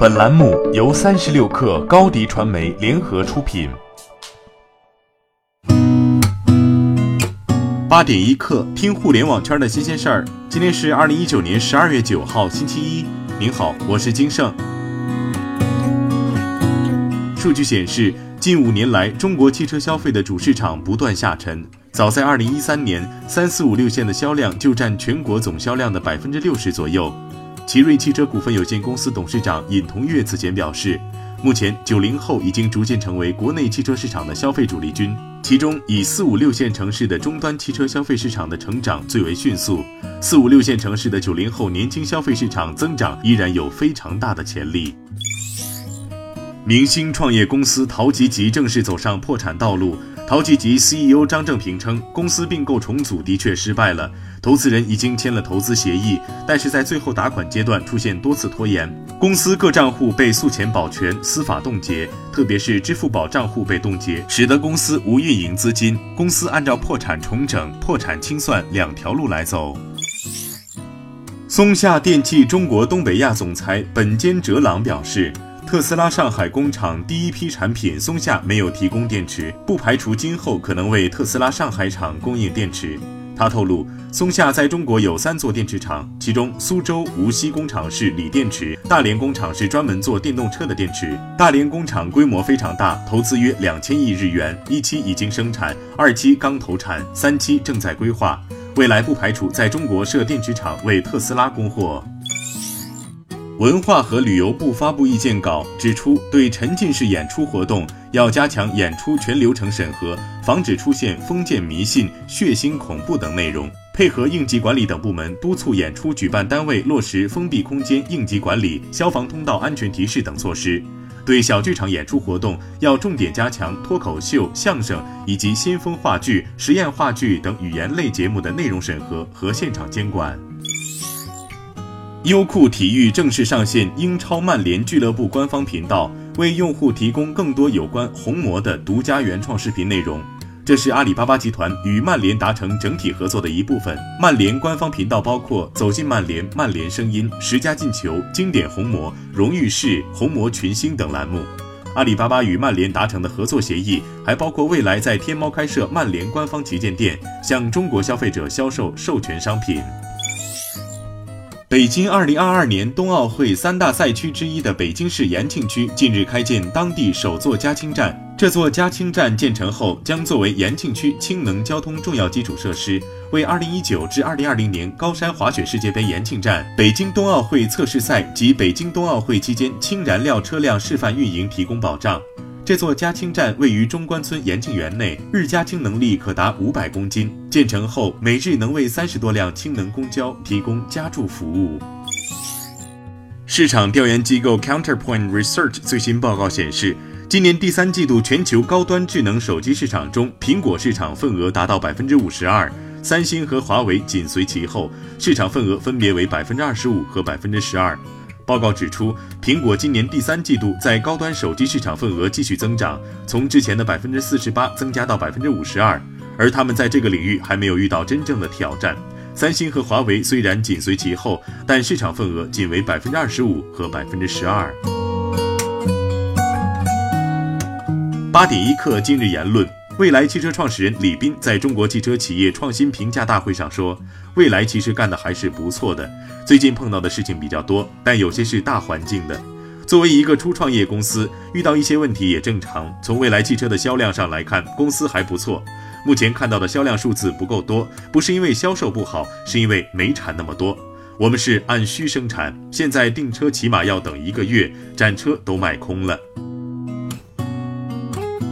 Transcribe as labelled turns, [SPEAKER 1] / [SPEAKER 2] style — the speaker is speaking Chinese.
[SPEAKER 1] 本栏目由三十六氪高低传媒联合出品。
[SPEAKER 2] 八点一刻，听互联网圈的新鲜事儿。今天是二零一九年十二月九号，星期一。您好，我是金盛。数据显示，近五年来，中国汽车消费的主市场不断下沉。早在二零一三年，三四五六线的销量就占全国总销量的百分之六十左右。奇瑞汽车股份有限公司董事长尹同跃此前表示，目前九零后已经逐渐成为国内汽车市场的消费主力军，其中以四五六线城市的终端汽车消费市场的成长最为迅速。四五六线城市的九零后年轻消费市场增长依然有非常大的潜力。明星创业公司淘吉吉正式走上破产道路。淘吉吉 CEO 张正平称，公司并购重组的确失败了，投资人已经签了投资协议，但是在最后打款阶段出现多次拖延，公司各账户被诉前保全、司法冻结，特别是支付宝账户被冻结，使得公司无运营资金。公司按照破产重整、破产清算两条路来走。松下电器中国东北亚总裁本间哲朗表示。特斯拉上海工厂第一批产品松下没有提供电池，不排除今后可能为特斯拉上海厂供应电池。他透露，松下在中国有三座电池厂，其中苏州无锡工厂是锂电池，大连工厂是专门做电动车的电池。大连工厂规模非常大，投资约两千亿日元，一期已经生产，二期刚投产，三期正在规划，未来不排除在中国设电池厂为特斯拉供货。文化和旅游部发布意见稿，指出对沉浸式演出活动要加强演出全流程审核，防止出现封建迷信、血腥恐怖等内容。配合应急管理等部门，督促演出举办单位落实封闭空间应急管理、消防通道安全提示等措施。对小剧场演出活动，要重点加强脱口秀、相声以及先锋话剧、实验话剧等语言类节目的内容审核和现场监管。优酷体育正式上线英超曼联俱乐部官方频道，为用户提供更多有关红魔的独家原创视频内容。这是阿里巴巴集团与曼联达成整体合作的一部分。曼联官方频道包括《走进曼联》《曼联声音》《十佳进球》《经典红魔》《荣誉室》《红魔群星》等栏目。阿里巴巴与曼联达成的合作协议还包括未来在天猫开设曼联官方旗舰店，向中国消费者销售授权商品。北京二零二二年冬奥会三大赛区之一的北京市延庆区近日开建当地首座加氢站。这座加氢站建成后，将作为延庆区氢能交通重要基础设施，为二零一九至二零二零年高山滑雪世界杯延庆站、北京冬奥会测试赛及北京冬奥会期间氢燃料车辆示范运营提供保障。这座加氢站位于中关村延庆园内，日加氢能力可达五百公斤。建成后，每日能为三十多辆氢能公交提供加注服务。市场调研机构 Counterpoint Research 最新报告显示，今年第三季度全球高端智能手机市场中，苹果市场份额达到百分之五十二，三星和华为紧随其后，市场份额分别为百分之二十五和百分之十二。报告指出，苹果今年第三季度在高端手机市场份额继续增长，从之前的百分之四十八增加到百分之五十二，而他们在这个领域还没有遇到真正的挑战。三星和华为虽然紧随其后，但市场份额仅为百分之二十五和百分之十二。八点一刻，今日言论。蔚来汽车创始人李斌在中国汽车企业创新评价大会上说：“蔚来其实干的还是不错的，最近碰到的事情比较多，但有些是大环境的。作为一个初创业公司，遇到一些问题也正常。从蔚来汽车的销量上来看，公司还不错。目前看到的销量数字不够多，不是因为销售不好，是因为没产那么多。我们是按需生产，现在订车起码要等一个月，展车都卖空了。”